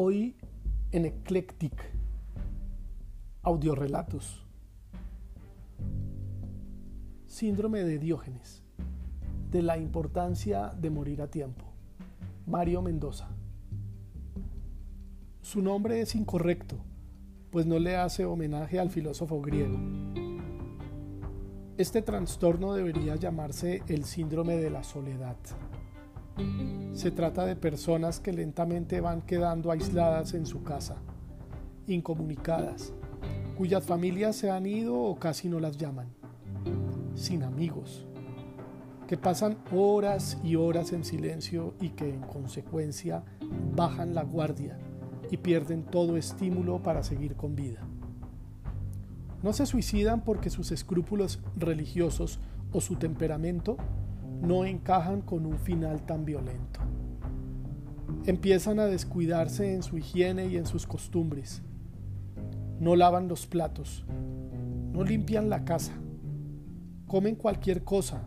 Hoy en Eclectic Audiorelatos. Síndrome de Diógenes. De la importancia de morir a tiempo. Mario Mendoza. Su nombre es incorrecto, pues no le hace homenaje al filósofo griego. Este trastorno debería llamarse el síndrome de la soledad. Se trata de personas que lentamente van quedando aisladas en su casa, incomunicadas, cuyas familias se han ido o casi no las llaman, sin amigos, que pasan horas y horas en silencio y que en consecuencia bajan la guardia y pierden todo estímulo para seguir con vida. No se suicidan porque sus escrúpulos religiosos o su temperamento no encajan con un final tan violento. Empiezan a descuidarse en su higiene y en sus costumbres. No lavan los platos, no limpian la casa, comen cualquier cosa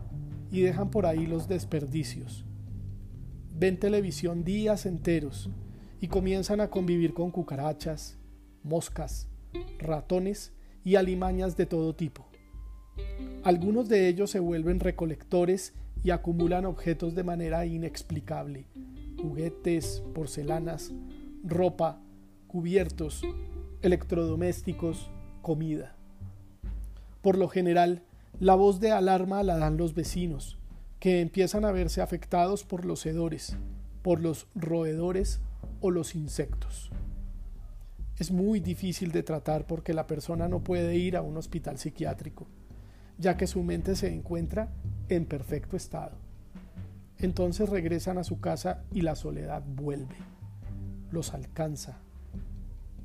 y dejan por ahí los desperdicios. Ven televisión días enteros y comienzan a convivir con cucarachas, moscas, ratones y alimañas de todo tipo. Algunos de ellos se vuelven recolectores y acumulan objetos de manera inexplicable, juguetes, porcelanas, ropa, cubiertos, electrodomésticos, comida. Por lo general, la voz de alarma la dan los vecinos, que empiezan a verse afectados por los hedores, por los roedores o los insectos. Es muy difícil de tratar porque la persona no puede ir a un hospital psiquiátrico, ya que su mente se encuentra en perfecto estado. Entonces regresan a su casa y la soledad vuelve, los alcanza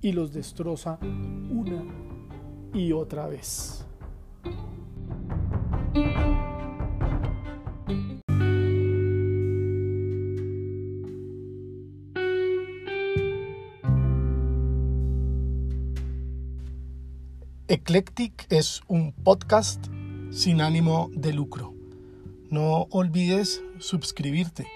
y los destroza una y otra vez. Eclectic es un podcast sin ánimo de lucro. No olvides suscribirte.